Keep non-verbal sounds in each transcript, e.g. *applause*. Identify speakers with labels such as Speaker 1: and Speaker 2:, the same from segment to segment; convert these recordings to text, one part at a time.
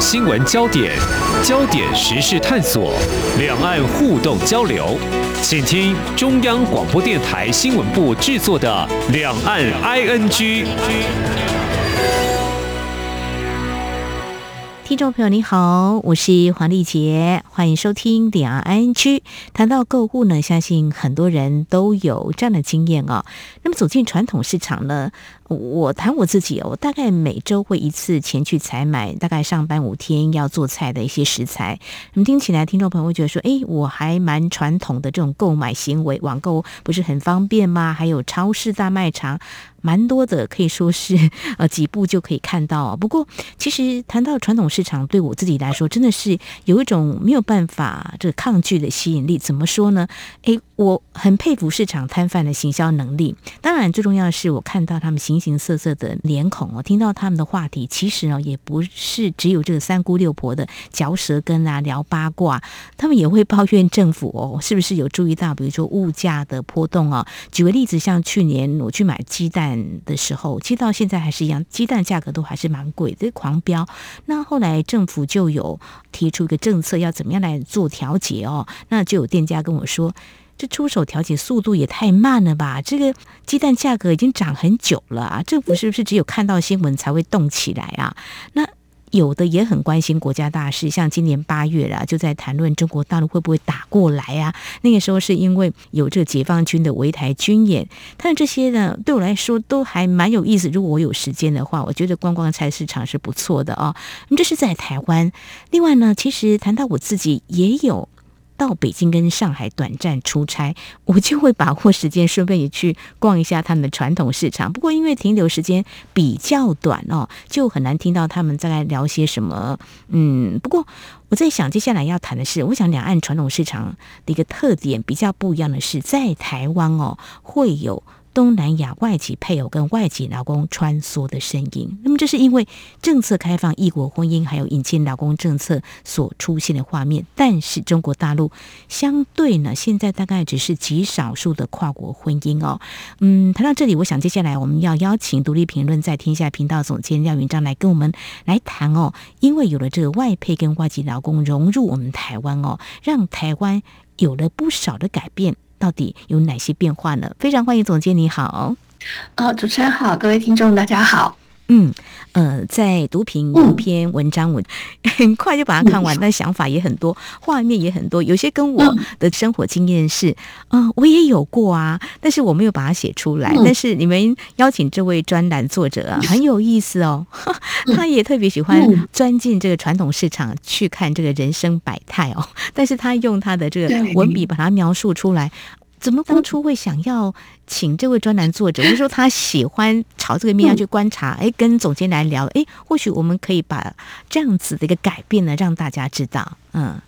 Speaker 1: 新闻焦点，焦点时事探索，两岸互动交流，请听中央广播电台新闻部制作的《两岸 ING》。
Speaker 2: 听众朋友你好，我是黄丽杰，欢迎收听两岸 ING。谈到购物呢，相信很多人都有这样的经验哦。那么走进传统市场呢，我谈我自己哦，我大概每周会一次前去采买，大概上班五天要做菜的一些食材。那么听起来，听众朋友会觉得说，诶，我还蛮传统的这种购买行为，网购不是很方便吗？还有超市大卖场。蛮多的，可以说是 *laughs* 呃几步就可以看到。不过，其实谈到传统市场，对我自己来说，真的是有一种没有办法这个抗拒的吸引力。怎么说呢？诶，我很佩服市场摊贩的行销能力。当然，最重要的是我看到他们形形色色的脸孔哦，听到他们的话题，其实呢，也不是只有这个三姑六婆的嚼舌根啊、聊八卦，他们也会抱怨政府哦，是不是有注意到，比如说物价的波动啊？举个例子，像去年我去买鸡蛋。的时候，其实到现在还是一样，鸡蛋价格都还是蛮贵的，狂飙。那后来政府就有提出一个政策，要怎么样来做调节哦？那就有店家跟我说，这出手调节速度也太慢了吧？这个鸡蛋价格已经涨很久了啊，政府是不是只有看到新闻才会动起来啊？那。有的也很关心国家大事，像今年八月啦，就在谈论中国大陆会不会打过来啊？那个时候是因为有这个解放军的围台军演，但这些呢，对我来说都还蛮有意思。如果我有时间的话，我觉得观光菜市场是不错的哦。这是在台湾。另外呢，其实谈到我自己也有。到北京跟上海短暂出差，我就会把握时间，顺便也去逛一下他们的传统市场。不过因为停留时间比较短哦，就很难听到他们在聊些什么。嗯，不过我在想，接下来要谈的是，我想两岸传统市场的一个特点比较不一样的是，在台湾哦会有。东南亚外籍配偶跟外籍劳工穿梭的身影，那么这是因为政策开放异国婚姻，还有引进劳工政策所出现的画面。但是中国大陆相对呢，现在大概只是极少数的跨国婚姻哦。嗯，谈到这里，我想接下来我们要邀请独立评论在天下频道总监廖云章来跟我们来谈哦。因为有了这个外配跟外籍劳工融入我们台湾哦，让台湾有了不少的改变。到底有哪些变化呢？非常欢迎总监，你好。
Speaker 3: 呃，主持人好，各位听众大家好。
Speaker 2: 嗯，呃，在读评一篇文章，我 *laughs* 很快就把它看完，但想法也很多，画面也很多，有些跟我的生活经验是，啊，我也有过啊，但是我没有把它写出来。但是你们邀请这位专栏作者啊，很有意思哦，*laughs* 他也特别喜欢钻进这个传统市场去看这个人生百态哦，但是他用他的这个文笔把它描述出来。怎么当初会想要请这位专栏作者？我说他喜欢朝这个面向去观察，哎，跟总监来聊，哎，或许我们可以把这样子的一个改变呢，让大家知道。嗯，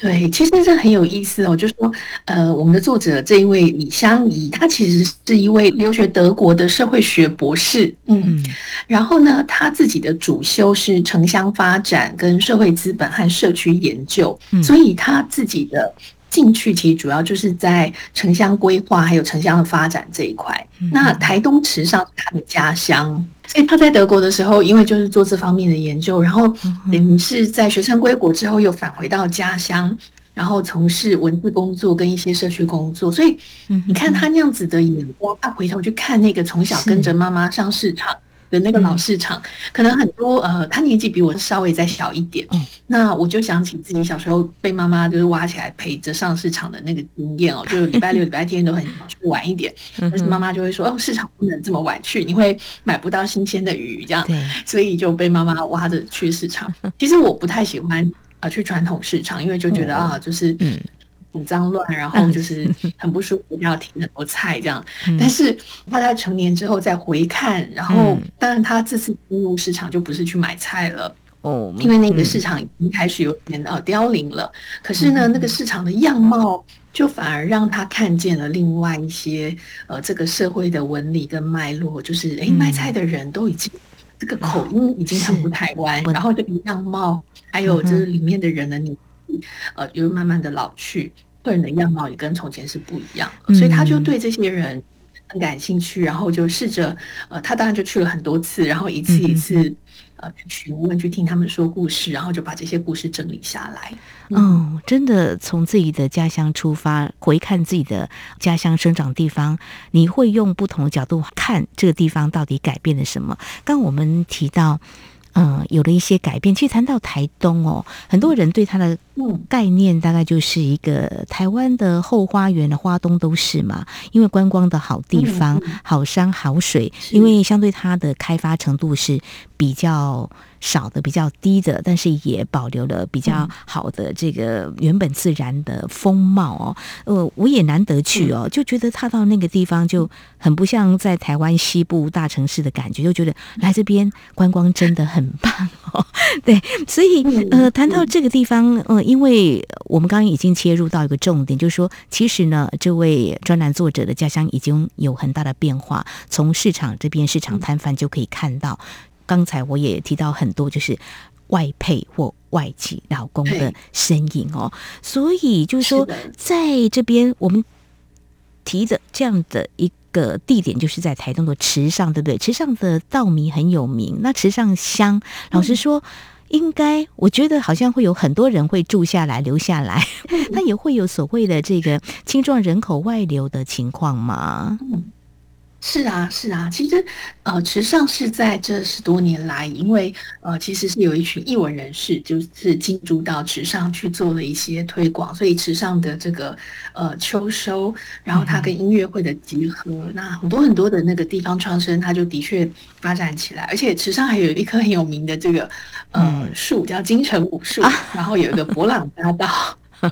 Speaker 3: 对，其实这很有意思哦。就是说，呃，我们的作者这一位李香怡，她其实是一位留学德国的社会学博士。嗯，然后呢，她自己的主修是城乡发展、跟社会资本和社区研究，所以她自己的。兴趣其实主要就是在城乡规划还有城乡的发展这一块。那台东池上是他的家乡，所以他在德国的时候，因为就是做这方面的研究，然后等于是在学生归国之后又返回到家乡，然后从事文字工作跟一些社区工作。所以你看他那样子的眼光，他回头去看那个从小跟着妈妈上市场的那个老市场，嗯、可能很多呃，他年纪比我稍微再小一点。嗯、那我就想起自己小时候被妈妈就是挖起来陪着上市场的那个经验哦，就礼拜六、礼拜天都很去晚一点，*laughs* 但是妈妈就会说哦，市场不能这么晚去，你会买不到新鲜的鱼这样，所以就被妈妈挖着去市场。其实我不太喜欢啊、呃、去传统市场，因为就觉得啊就是嗯。很脏乱，然后就是很不舒服，要停很多菜这样。但是他在成年之后再回看，然后当然他这次进入市场就不是去买菜了哦，因为那个市场已经开始有点呃凋零了。可是呢，那个市场的样貌就反而让他看见了另外一些呃这个社会的纹理跟脉络，就是诶卖菜的人都已经这个口音已经很不台湾，然后这个样貌还有就是里面的人的你。呃，就慢慢的老去，个人的样貌也跟从前是不一样，嗯、所以他就对这些人很感兴趣，然后就试着，呃，他当然就去了很多次，然后一次一次，呃去询问，去听他们说故事，然后就把这些故事整理下来。
Speaker 2: 嗯，哦、真的从自己的家乡出发，回看自己的家乡生长地方，你会用不同的角度看这个地方到底改变了什么。刚我们提到。嗯，有了一些改变。其实谈到台东哦，很多人对他的概念大概就是一个台湾的后花园的花东都是嘛，因为观光的好地方，好山好水，因为相对它的开发程度是比较。少的比较低的，但是也保留了比较好的这个原本自然的风貌哦。呃，我也难得去哦，就觉得踏到那个地方就很不像在台湾西部大城市的感觉，就觉得来这边观光真的很棒哦。*laughs* 对，所以呃，谈到这个地方，呃，因为我们刚刚已经切入到一个重点，就是说，其实呢，这位专栏作者的家乡已经有很大的变化，从市场这边市场摊贩就可以看到。刚才我也提到很多，就是外配或外籍劳工的身影哦，所以就是说，在这边我们提的这样的一个地点，就是在台东的池上，对不对？池上的稻米很有名，那池上乡，老实说，应该我觉得好像会有很多人会住下来、留下来，*laughs* 那也会有所谓的这个青壮人口外流的情况吗？
Speaker 3: 是啊，是啊，其实，呃，池上是在这十多年来，因为呃，其实是有一群艺文人士，就是进驻到池上去做了一些推广，所以池上的这个呃秋收，然后它跟音乐会的结合，嗯、那很多很多的那个地方创生，它就的确发展起来，而且池上还有一棵很有名的这个呃树，叫金城武树，啊、然后有一个博朗大道。*laughs*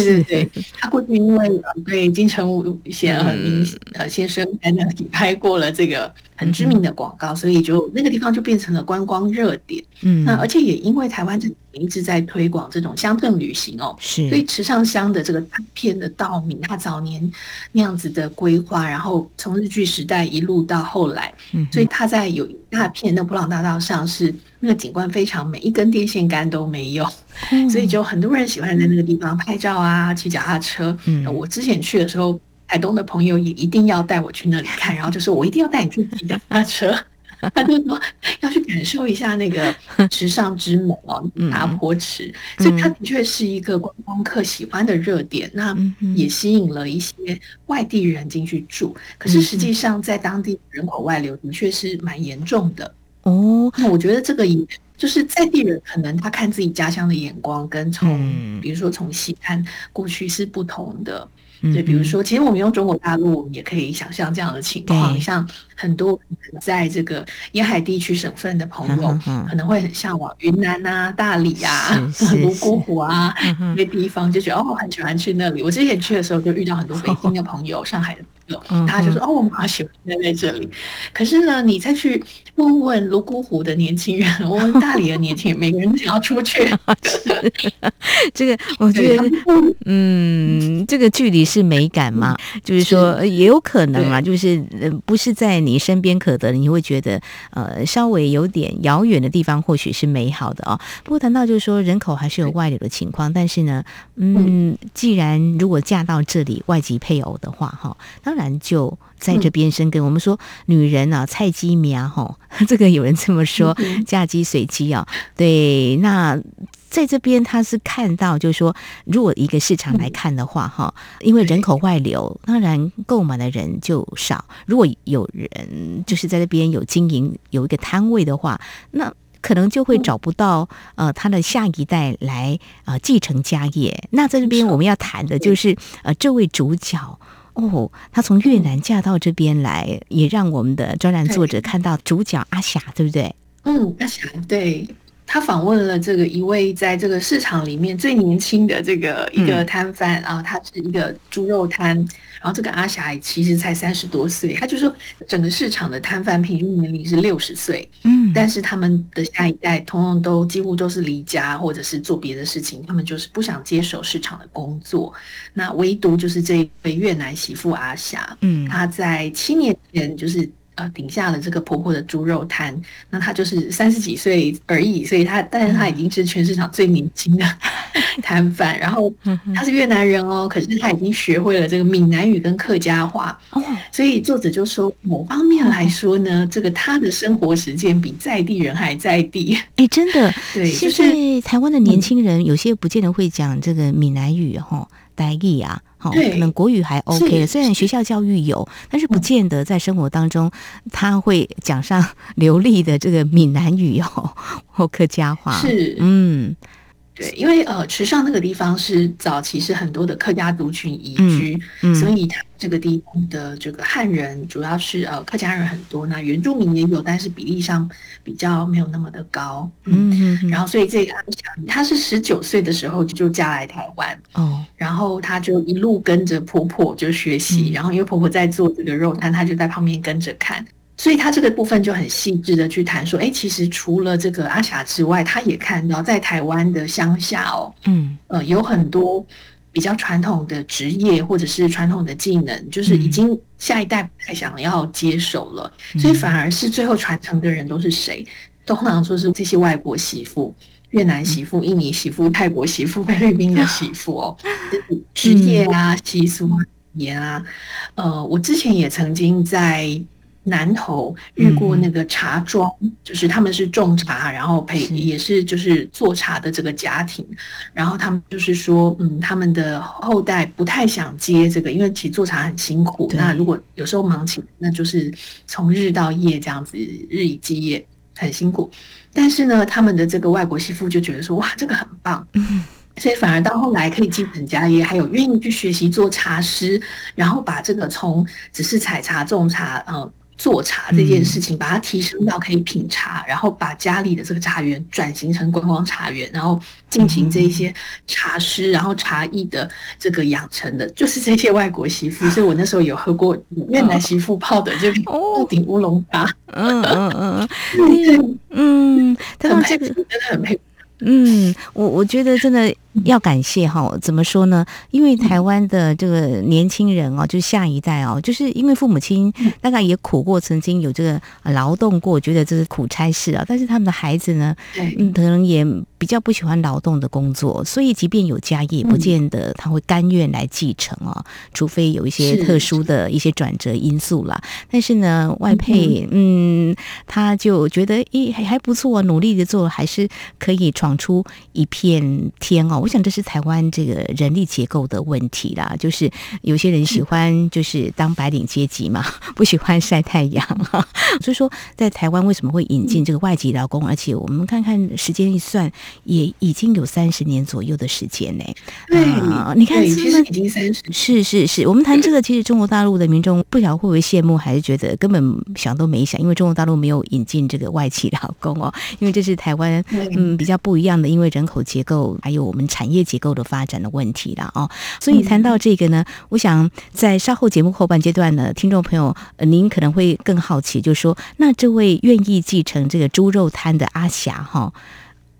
Speaker 3: 对对对，他过去因为对金城武先生呃先生在那里拍过了这个很知名的广告，所以就那个地方就变成了观光热点。嗯，那而且也因为台湾这一直在推广这种乡镇旅行哦，是，所以池上乡的这个大片的稻米，他早年那样子的规划，然后从日据时代一路到后来，嗯，所以他在有一大片那伯朗大道上是那个景观非常美，一根电线杆都没有，所以就很多人喜欢在那个地方拍照啊，骑脚踏车。嗯，我之前去的时候，台东的朋友也一定要带我去那里看，然后就说我一定要带你去骑脚踏车。*laughs* 他就说要去感受一下那个 *laughs* 池上之美哦，大坡池，所以它的确是一个观光客喜欢的热点，那也吸引了一些外地人进去住。可是实际上，在当地人口外流的确是蛮严重的哦。那我觉得这个也就是在地人可能他看自己家乡的眼光，跟从比如说从西安过去是不同的。对，比如说，其实我们用中国大陆，我们也可以想象这样的情况，像很多在这个沿海地区省份的朋友，可能会很向往云南啊、大理啊、泸沽湖啊那些地方，就觉得哦，很喜欢去那里。我之前去的时候，就遇到很多北京的朋友、上海的。他就说：“哦，我们好喜欢待在这里。可是呢，你再去问问泸沽湖的年轻人，问问大理的年轻人，*laughs* 每个人想要出去。*laughs* *laughs*
Speaker 2: 这个我觉得，嗯，这个距离是美感嘛？就是说，也有可能啊，就是不是在你身边可得，你会觉得呃，稍微有点遥远的地方，或许是美好的哦。不过谈到就是说，人口还是有外流的情况，但是呢，嗯，既然如果嫁到这里外籍配偶的话，哈，当然。就在这边生根。嗯、我们说女人啊，菜鸡苗哈，*laughs* 这个有人这么说，嫁鸡随鸡啊。对，那在这边他是看到，就是说，如果一个市场来看的话，哈、嗯，因为人口外流，当然购买的人就少。如果有人就是在这边有经营有一个摊位的话，那可能就会找不到呃他的下一代来呃继承家业。那在这边我们要谈的就是呃这位主角。哦，她从越南嫁到这边来，嗯、也让我们的专栏作者看到主角阿霞，对不对？
Speaker 3: 嗯，阿霞，对，他访问了这个一位在这个市场里面最年轻的这个一个摊贩、嗯、啊，他是一个猪肉摊。然后这个阿霞其实才三十多岁，他就说整个市场的摊贩平均年龄是六十岁，嗯，但是他们的下一代通通都几乎都是离家或者是做别的事情，他们就是不想接手市场的工作。那唯独就是这一位越南媳妇阿霞，嗯，她在七年前就是呃顶下了这个婆婆的猪肉摊。那她就是三十几岁而已，所以她但是她已经是全市场最年轻的 *laughs* 摊贩。然后她是越南人哦，可是她已经学会了这个闽南语跟客家话。所以作者就说，某方面来说呢，这个她的生活实践比在地人还在地。
Speaker 2: 哎，真的，
Speaker 3: 对，
Speaker 2: 现在台湾的年轻人有些不见得会讲这个闽南语哈。台语啊，好，可能国语还 OK 的，虽然学校教育有，但是不见得在生活当中他会讲上流利的这个闽南语哦，或客家话。
Speaker 3: 是，
Speaker 2: 嗯。
Speaker 3: 对，因为呃，池上那个地方是早期是很多的客家族群移居，嗯嗯、所以它这个地方的这个汉人主要是呃客家人很多，那原住民也有，但是比例上比较没有那么的高。嗯，然后所以这个阿强，她是十九岁的时候就嫁来台湾，哦，然后她就一路跟着婆婆就学习，嗯、然后因为婆婆在做这个肉摊，她就在旁边跟着看。所以他这个部分就很细致的去谈说，哎，其实除了这个阿霞之外，他也看到在台湾的乡下哦，嗯，呃，有很多比较传统的职业或者是传统的技能，就是已经下一代不太想要接手了，嗯、所以反而是最后传承的人都是谁？通常说是这些外国媳妇、越南媳妇、印尼媳妇、泰国媳妇、*laughs* 菲律宾的媳妇哦，*laughs* 职业啊、习俗啊、语言啊，呃，我之前也曾经在。南投遇过那个茶庄，嗯、就是他们是种茶，然后陪也是就是做茶的这个家庭，然后他们就是说，嗯，他们的后代不太想接这个，因为其实做茶很辛苦。那如果有时候忙起来，那就是从日到夜这样子，日以继夜，很辛苦。但是呢，他们的这个外国媳妇就觉得说，哇，这个很棒，嗯，*laughs* 所以反而到后来可以继承家业，还有愿意去学习做茶师，然后把这个从只是采茶种茶，嗯。做茶这件事情，把它提升到可以品茶，然后把家里的这个茶园转型成观光茶园，然后进行这一些茶师，然后茶艺的这个养成的，就是这些外国媳妇。*laughs* 所以我那时候有喝过越南媳妇泡的这个鹿鼎乌龙茶，嗯嗯嗯嗯，嗯，*laughs* 很佩服，真的很佩服。
Speaker 2: 嗯，我我觉得真的。要感谢哈，怎么说呢？因为台湾的这个年轻人哦，就是下一代哦，就是因为父母亲大概也苦过，曾经有这个劳动过，觉得这是苦差事啊。但是他们的孩子呢，嗯，可能也比较不喜欢劳动的工作，所以即便有家业，不见得他会甘愿来继承哦，除非有一些特殊的一些转折因素啦。但是呢，外配嗯，他就觉得咦还还不错，努力的做，还是可以闯出一片天哦。我想这是台湾这个人力结构的问题啦，就是有些人喜欢就是当白领阶级嘛，*laughs* 不喜欢晒太阳。所以说，在台湾为什么会引进这个外籍劳工？而且我们看看时间一算，也已经有三十年左右的时间呢。
Speaker 3: 对，呃、你看，其实已经三十。
Speaker 2: 是是是，我们谈这个，其实中国大陆的民众不晓得会不会羡慕，还是觉得根本想都没想，因为中国大陆没有引进这个外籍劳工哦，因为这是台湾嗯比较不一样的，因为人口结构还有我们。产业结构的发展的问题了哦，所以谈到这个呢，我想在稍后节目后半阶段呢，听众朋友，您可能会更好奇，就是说，那这位愿意继承这个猪肉摊的阿霞哈，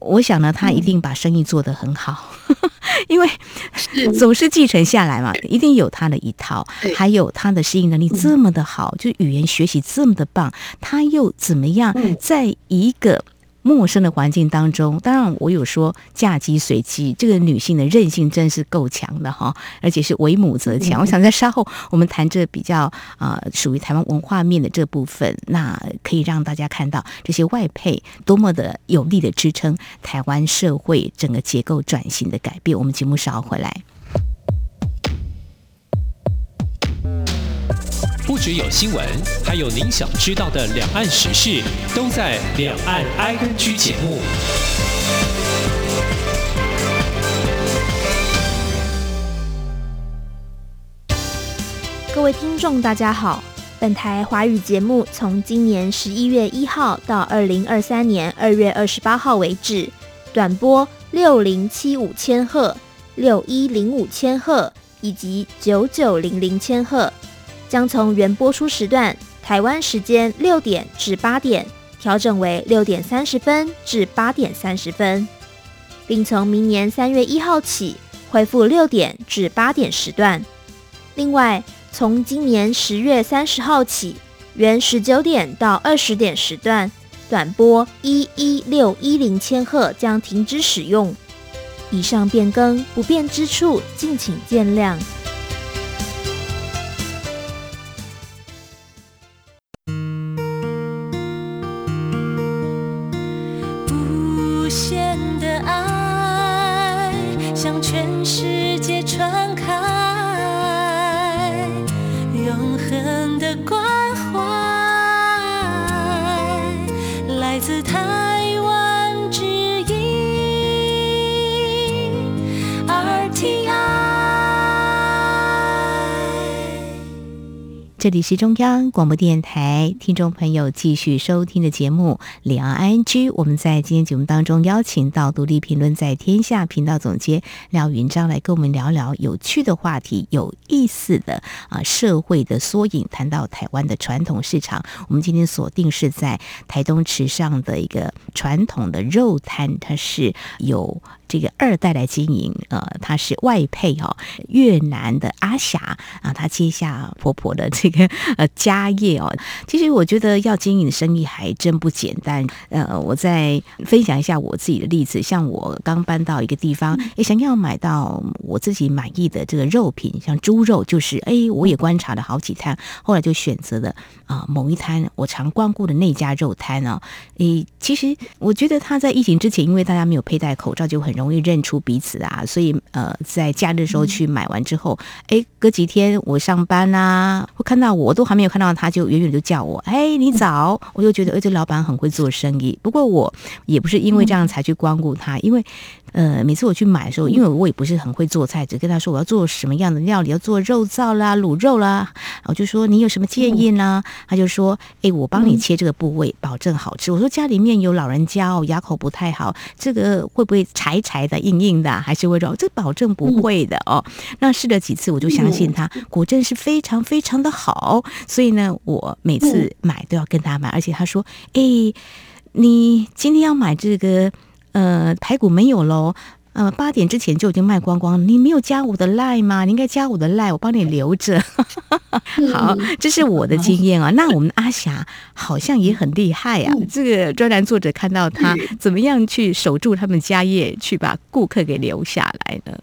Speaker 2: 我想呢，他一定把生意做得很好，*laughs* 因为总是继承下来嘛，一定有他的一套，还有他的适应能力这么的好，就语言学习这么的棒，他又怎么样在一个。陌生的环境当中，当然我有说嫁鸡随鸡，这个女性的韧性真是够强的哈，而且是为母则强。我想在稍后我们谈这比较啊、呃、属于台湾文化面的这部分，那可以让大家看到这些外配多么的有力的支撑台湾社会整个结构转型的改变。我们节目稍后回来。
Speaker 1: 不只有新闻，还有您想知道的两岸时事，都在《两岸 ING》节目。
Speaker 4: 各位听众，大家好。本台华语节目从今年十一月一号到二零二三年二月二十八号为止，短波六零七五千赫、六一零五千赫以及九九零零千赫。将从原播出时段台湾时间六点至八点调整为六点三十分至八点三十分，并从明年三月一号起恢复六点至八点时段。另外，从今年十月三十号起，原十九点到二十点时段，短波一一六一零千赫将停止使用。以上变更不便之处，敬请见谅。
Speaker 2: 是。这里是中央广播电台，听众朋友继续收听的节目《两岸 ING》。我们在今天节目当中邀请到独立评论在天下频道总监廖云章来跟我们聊聊有趣的话题、有意思的啊社会的缩影。谈到台湾的传统市场，我们今天锁定是在台东池上的一个传统的肉摊，它是有。这个二代来经营，呃，他是外配哦，越南的阿霞啊，她接下婆婆的这个呃家业哦。其实我觉得要经营的生意还真不简单。呃，我再分享一下我自己的例子，像我刚搬到一个地方，也想要买到我自己满意的这个肉品，像猪肉，就是哎，我也观察了好几摊，后来就选择了啊、呃、某一摊我常光顾的那家肉摊哦。诶，其实我觉得他在疫情之前，因为大家没有佩戴口罩，就很容易。容易认出彼此啊，所以呃，在假日的时候去买完之后，哎、嗯，隔几天我上班啊，会看到我，都还没有看到他，就远远就叫我，哎，你早，我就觉得，哎，这老板很会做生意。不过我也不是因为这样才去光顾他，因为。呃，每次我去买的时候，因为我也不是很会做菜，只跟他说我要做什么样的料理，要做肉燥啦、卤肉啦，我就说你有什么建议呢？他就说，哎，我帮你切这个部位，保证好吃。我说家里面有老人家哦，牙口不太好，这个会不会柴柴的、硬硬的，还是会软？这保证不会的哦。那试了几次，我就相信他，果真是非常非常的好。所以呢，我每次买都要跟他买，而且他说，哎，你今天要买这个。呃，排骨没有喽。呃，八点之前就已经卖光光了。你没有加我的赖吗？你应该加我的赖，我帮你留着。*laughs* 好，这是我的经验啊。那我们阿霞好像也很厉害啊。这个专栏作者看到他怎么样去守住他们家业，去把顾客给留下来呢？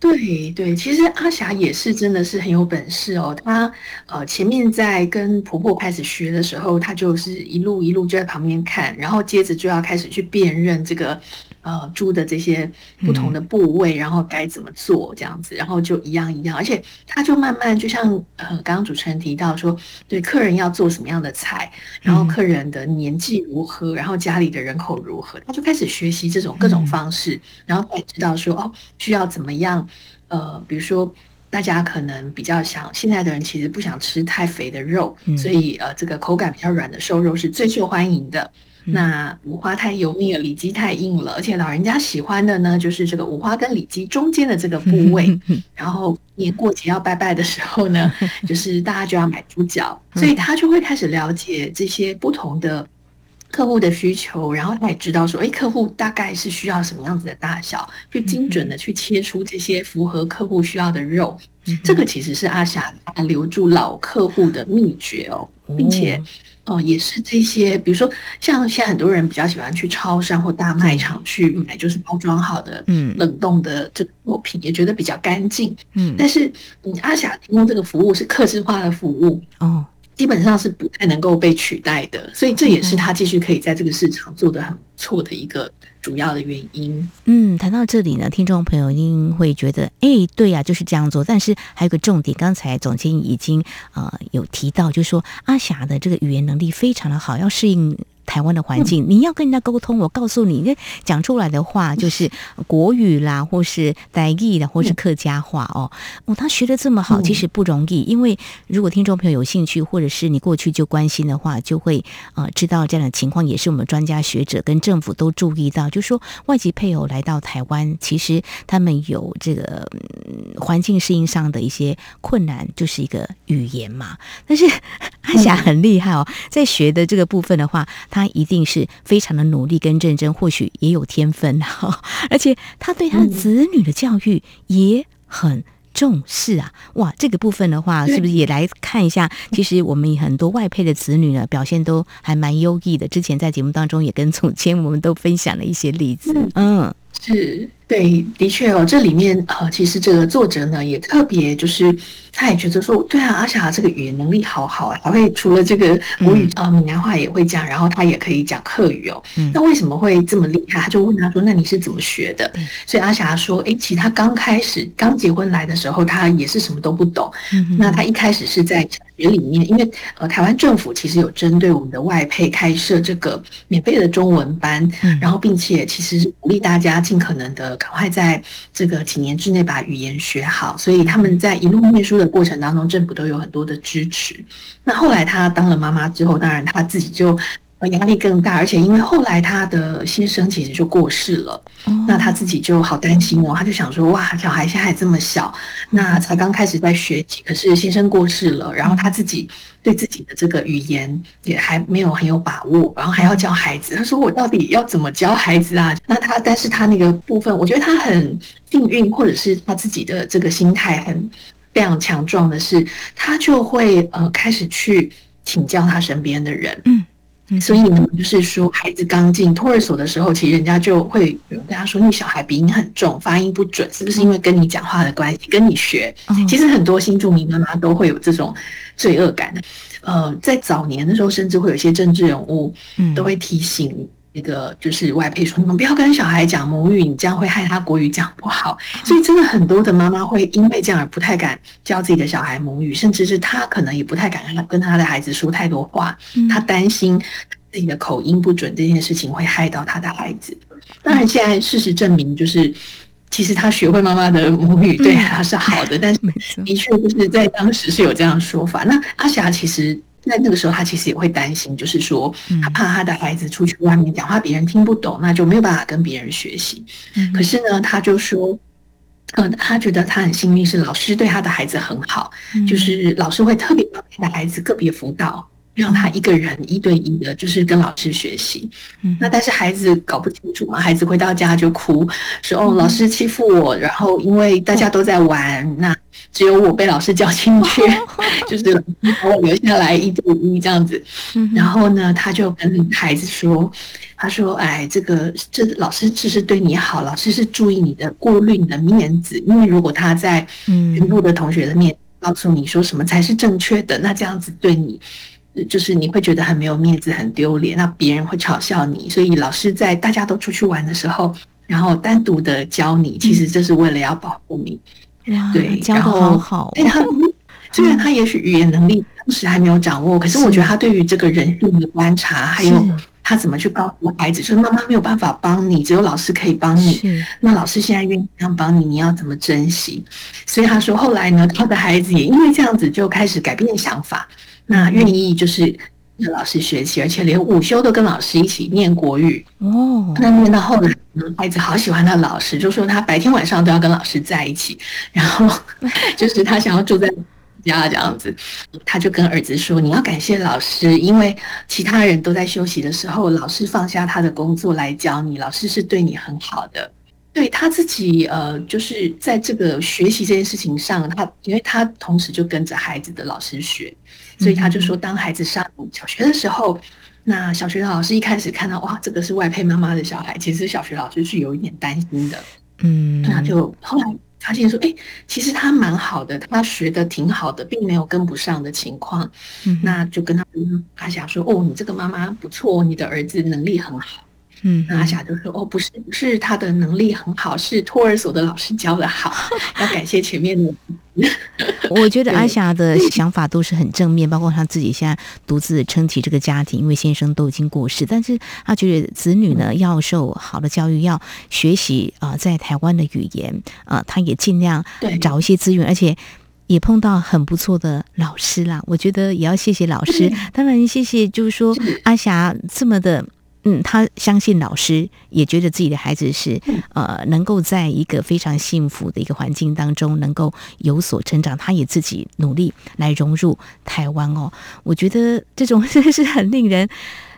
Speaker 3: 对对，其实阿霞也是真的是很有本事哦。她呃前面在跟婆婆开始学的时候，她就是一路一路就在旁边看，然后接着就要开始去辨认这个。呃，猪的这些不同的部位，然后该怎么做这样子，然后就一样一样，而且他就慢慢就像呃，刚刚主持人提到说，对客人要做什么样的菜，然后客人的年纪如何，然后家里的人口如何，他就开始学习这种各种方式，然后他也知道说哦，需要怎么样，呃，比如说大家可能比较想，现在的人其实不想吃太肥的肉，所以呃，这个口感比较软的瘦肉是最受欢迎的。那五花太油腻了，里脊太硬了，而且老人家喜欢的呢，就是这个五花跟里脊中间的这个部位。*laughs* 然后年过节要拜拜的时候呢，*laughs* 就是大家就要买猪脚，所以他就会开始了解这些不同的客户的需求，然后他也知道说，哎，客户大概是需要什么样子的大小，去精准的去切出这些符合客户需要的肉。这个其实是阿霞留住老客户的秘诀哦，并且。哦，也是这些，比如说像现在很多人比较喜欢去超商或大卖场去买，就是包装好的、嗯，冷冻的这个作品，也觉得比较干净。嗯，但是嗯阿霞提供这个服务是客制化的服务哦，基本上是不太能够被取代的，所以这也是他继续可以在这个市场做得很不错的一个。主要的原因，
Speaker 2: 嗯，谈到这里呢，听众朋友一定会觉得，哎，对呀，就是这样做。但是还有个重点，刚才总监已经呃有提到，就是说阿霞的这个语言能力非常的好，要适应。台湾的环境，你要跟人家沟通，我告诉你，那讲出来的话就是国语啦，或是台语啦，或是客家话哦。哦，他学的这么好，其实不容易。因为如果听众朋友有兴趣，或者是你过去就关心的话，就会呃知道这样的情况，也是我们专家学者跟政府都注意到，就是说外籍配偶来到台湾，其实他们有这个、嗯、环境适应上的一些困难，就是一个语言嘛。但是阿霞很厉害哦，在学的这个部分的话。他一定是非常的努力跟认真，或许也有天分哈，*laughs* 而且他对他子女的教育也很重视啊！哇，这个部分的话，是不是也来看一下？其实我们很多外配的子女呢，表现都还蛮优异的。之前在节目当中也跟总监我们都分享了一些例子，嗯。
Speaker 3: 是对，的确哦，这里面呃，其实这个作者呢也特别就是，他也觉得说，对啊，阿霞这个语言能力好好啊，还会除了这个母语啊，闽南话也会讲，然后他也可以讲客语哦。嗯，那为什么会这么厉害？他就问他说：“那你是怎么学的？”所以阿霞说：“诶，其实他刚开始刚结婚来的时候，他也是什么都不懂。嗯，那他一开始是在小学里面，因为呃，台湾政府其实有针对我们的外配开设这个免费的中文班，然后并且其实是鼓励大家。尽可能的赶快在这个几年之内把语言学好，所以他们在一路念书的过程当中，政府都有很多的支持。那后来他当了妈妈之后，当然他自己就压力更大，而且因为后来他的先生其实就过世了，那他自己就好担心哦，他就想说哇，小孩现在还这么小，那才刚开始在学习，可是先生过世了，然后他自己。对自己的这个语言也还没有很有把握，然后还要教孩子。他说：“我到底要怎么教孩子啊？”那他，但是他那个部分，我觉得他很幸运，或者是他自己的这个心态很非常强壮的是，他就会呃开始去请教他身边的人。嗯。所以呢，就是说，孩子刚进托儿所的时候，其实人家就会有人跟他说：“你小孩鼻音很重，发音不准，是不是因为跟你讲话的关系？跟你学？”其实很多新住民妈妈都会有这种罪恶感的。呃，在早年的时候，甚至会有一些政治人物都会提醒。那个就是外配说，你们不要跟小孩讲母语，你这样会害他国语讲不好。所以真的很多的妈妈会因为这样而不太敢教自己的小孩母语，甚至是他可能也不太敢跟他的孩子说太多话，他担心自己的口音不准这件事情会害到他的孩子。当然，现在事实证明，就是其实他学会妈妈的母语对他是好的，但是的确就是在当时是有这样说法。那阿霞其实。在那个时候，他其实也会担心，就是说，他怕他的孩子出去外面讲话，别人听不懂，那就没有办法跟别人学习。可是呢，他就说，嗯，他觉得他很幸运，是老师对他的孩子很好，就是老师会特别帮他的孩子个别辅导。让他一个人一对一的，就是跟老师学习。那但是孩子搞不清楚嘛，孩子回到家就哭，说哦，老师欺负我，然后因为大家都在玩，那只有我被老师叫进去，*laughs* 就是把我留下来一对一这样子。然后呢，他就跟孩子说，他说，哎，这个这老师只是对你好，老师是注意你的过滤你的面子，因为如果他在全部的同学的面告诉你说什么才是正确的，那这样子对你。就是你会觉得很没有面子，很丢脸，那别人会嘲笑你。所以老师在大家都出去玩的时候，然后单独的教你，其实这是为了要保护你。
Speaker 2: 嗯、
Speaker 3: 对，
Speaker 2: 教的好好。
Speaker 3: 对他 *laughs* 虽然他也许语言能力当时还没有掌握，可是我觉得他对于这个人性的观察，还有他怎么去告诉孩子，说妈妈没有办法帮你，只有老师可以帮你。那老师现在愿意这样帮你，你要怎么珍惜？所以他说后来呢，他的孩子也因为这样子就开始改变想法。那愿意就是跟老师学习，而且连午休都跟老师一起念国语哦。那念到后来，孩子好喜欢他老师，就说他白天晚上都要跟老师在一起，然后 *laughs* 就是他想要住在家这样子。他就跟儿子说：“你要感谢老师，因为其他人都在休息的时候，老师放下他的工作来教你，老师是对你很好的。”对他自己，呃，就是在这个学习这件事情上，他因为他同时就跟着孩子的老师学。所以他就说，当孩子上小学的时候，那小学的老师一开始看到哇，这个是外配妈妈的小孩，其实小学老师是有一点担心的，嗯，那就后来发现说，哎，其实他蛮好的，他学的挺好的，并没有跟不上的情况，嗯，那就跟他阿霞说，哦，你这个妈妈不错，你的儿子能力很好。嗯，那阿霞就说：“哦，不是，不是他的能力很好，是托儿所的老师教的好，*laughs* 要感谢前面的。” *laughs*
Speaker 2: 我觉得阿霞的想法都是很正面，包括她自己现在独自撑起这个家庭，因为先生都已经过世，但是她觉得子女呢要受好的教育，要学习啊、呃，在台湾的语言啊、呃，他也尽量找一些资源，而且也碰到很不错的老师啦。我觉得也要谢谢老师，当然谢谢，就是说阿霞这么的。嗯，他相信老师，也觉得自己的孩子是呃，能够在一个非常幸福的一个环境当中，能够有所成长。他也自己努力来融入台湾哦。我觉得这种真的是很令人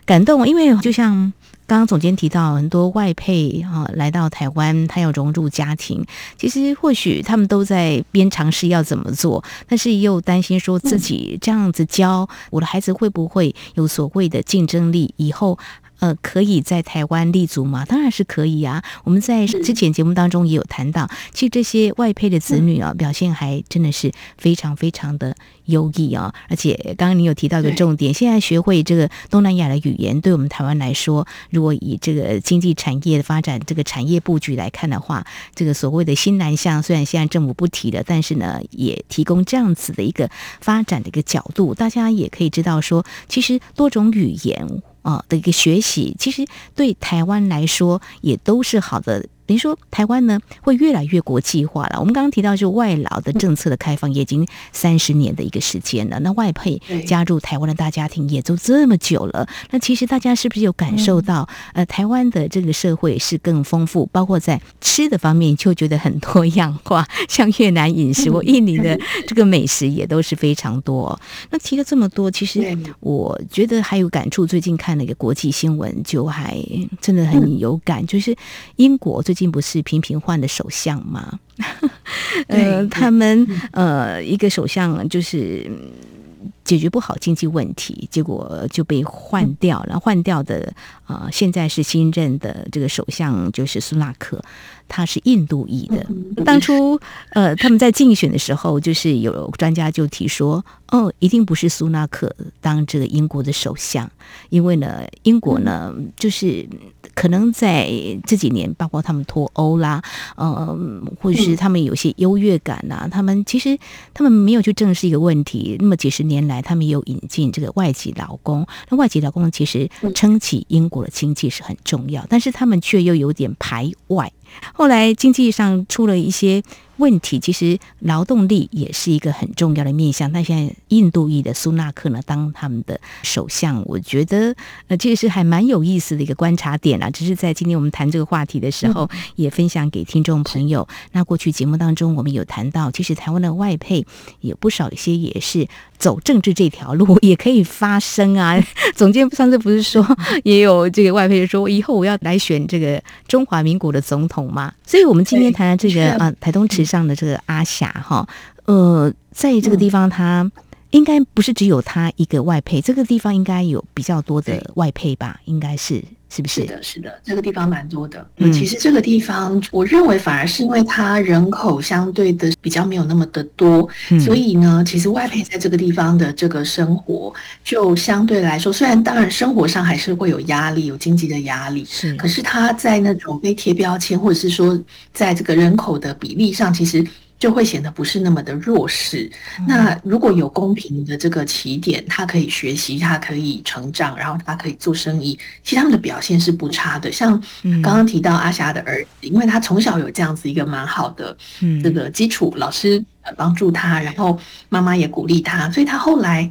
Speaker 2: 感动，因为就像刚刚总监提到很多外配啊来到台湾，他要融入家庭，其实或许他们都在边尝试要怎么做，但是又担心说自己这样子教我的孩子会不会有所谓的竞争力，以后。呃，可以在台湾立足吗？当然是可以啊！我们在之前节目当中也有谈到，其实这些外配的子女啊，表现还真的是非常非常的优异啊！而且刚刚你有提到一个重点，现在学会这个东南亚的语言，对我们台湾来说，如果以这个经济产业的发展、这个产业布局来看的话，这个所谓的新南向，虽然现在政府不提了，但是呢，也提供这样子的一个发展的一个角度，大家也可以知道说，其实多种语言。啊的一个学习，其实对台湾来说也都是好的。等于说，台湾呢会越来越国际化了。我们刚刚提到，就外劳的政策的开放，也已经三十年的一个时间了。那外配加入台湾的大家庭，也都这么久了。那其实大家是不是有感受到，呃，台湾的这个社会是更丰富，包括在吃的方面就觉得很多样化，*laughs* 像越南饮食 *laughs* 或印尼的这个美食也都是非常多。那提了这么多，其实我觉得还有感触。最近看了一个国际新闻，就还真的很有感，就是英国最。竟不是频频换的首相吗？*laughs* 呃，他们呃，一个首相就是解决不好经济问题，结果就被换掉了。换掉的呃，现在是新任的这个首相，就是苏纳克。他是印度裔的。当初，呃，他们在竞选的时候，就是有专家就提说，哦，一定不是苏纳克当这个英国的首相，因为呢，英国呢，就是可能在这几年，包括他们脱欧啦，呃，或者是他们有些优越感呐、啊，他们其实他们没有去正视一个问题。那么几十年来，他们也有引进这个外籍劳工，那外籍劳工其实撑起英国的经济是很重要，但是他们却又有点排外。后来经济上出了一些问题，其实劳动力也是一个很重要的面向。那现在印度裔的苏纳克呢，当他们的首相，我觉得呃，这个是还蛮有意思的一个观察点啊。只是在今天我们谈这个话题的时候，也分享给听众朋友。那过去节目当中，我们有谈到，其实台湾的外配有不少一些也是走政治这条路，也可以发声啊。*laughs* 总监上次不是说也有这个外配说，以后我要来选这个中华民国的总统吗？所以我们今天谈的这个啊，台东池上的这个阿霞哈，呃，在这个地方，他应该不是只有他一个外配，这个地方应该有比较多的外配吧？应该是。是不是？
Speaker 3: 是的，是的，这个地方蛮多的。嗯，其实这个地方，我认为反而是因为它人口相对的比较没有那么的多，嗯，所以呢，其实外配在这个地方的这个生活，就相对来说，虽然当然生活上还是会有压力，有经济的压力，是，可是他在那种被贴标签，或者是说在这个人口的比例上，其实。就会显得不是那么的弱势。那如果有公平的这个起点，他可以学习，他可以成长，然后他可以做生意，其实他们的表现是不差的。像刚刚提到阿霞的儿子，因为他从小有这样子一个蛮好的这个基础，老师帮助他，然后妈妈也鼓励他，所以他后来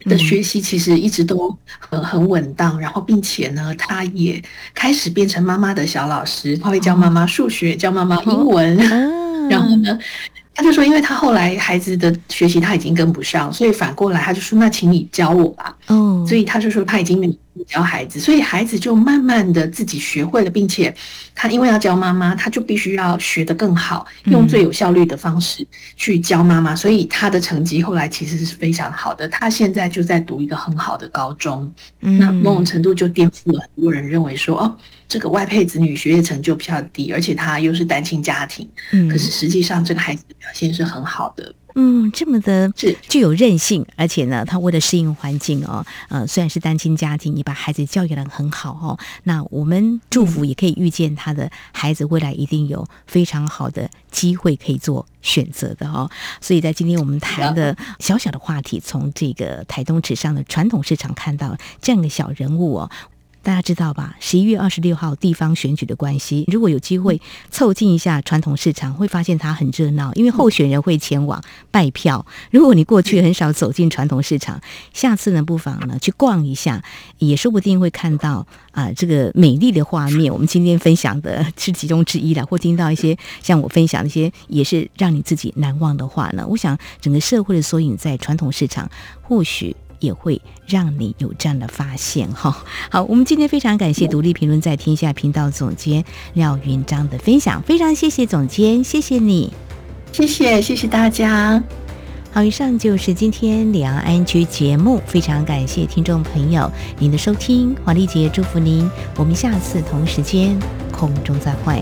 Speaker 3: 的学习其实一直都很很稳当。然后并且呢，他也开始变成妈妈的小老师，他会教妈妈数学，教妈妈英文。*laughs* 然后呢，他就说，因为他后来孩子的学习他已经跟不上，所以反过来他就说，那请你教我吧。哦，所以他就说他已经没有教孩子，所以孩子就慢慢的自己学会了，并且他因为要教妈妈，他就必须要学得更好，用最有效率的方式去教妈妈，所以他的成绩后来其实是非常好的。他现在就在读一个很好的高中，那某种程度就颠覆了很多人认为说哦。这个外配子女学业成就比较低，而且他又是单亲家庭，嗯，可是实际上这个孩子的表现是很好的，
Speaker 2: 嗯，这么的是。具有韧性，而且呢，他为了适应环境哦，呃，虽然是单亲家庭，你把孩子教育的很好哦，那我们祝福也可以预见他的孩子未来一定有非常好的机会可以做选择的哦，所以在今天我们谈的小小的话题，从这个台东池上的传统市场看到这样的小人物哦。大家知道吧？十一月二十六号地方选举的关系，如果有机会凑近一下传统市场，会发现它很热闹，因为候选人会前往拜票。如果你过去很少走进传统市场，下次呢，不妨呢去逛一下，也说不定会看到啊、呃、这个美丽的画面。我们今天分享的是其中之一了，或听到一些像我分享的一些，也是让你自己难忘的话呢。我想整个社会的缩影在传统市场，或许。也会让你有这样的发现哈。*laughs* 好，我们今天非常感谢独立评论在天下频道总监廖云章的分享，非常谢谢总监，谢谢你，
Speaker 3: 谢谢谢谢大家。
Speaker 2: 好，以上就是今天两岸 ING 节目，非常感谢听众朋友您的收听，黄丽杰祝福您，我们下次同时间空中再会。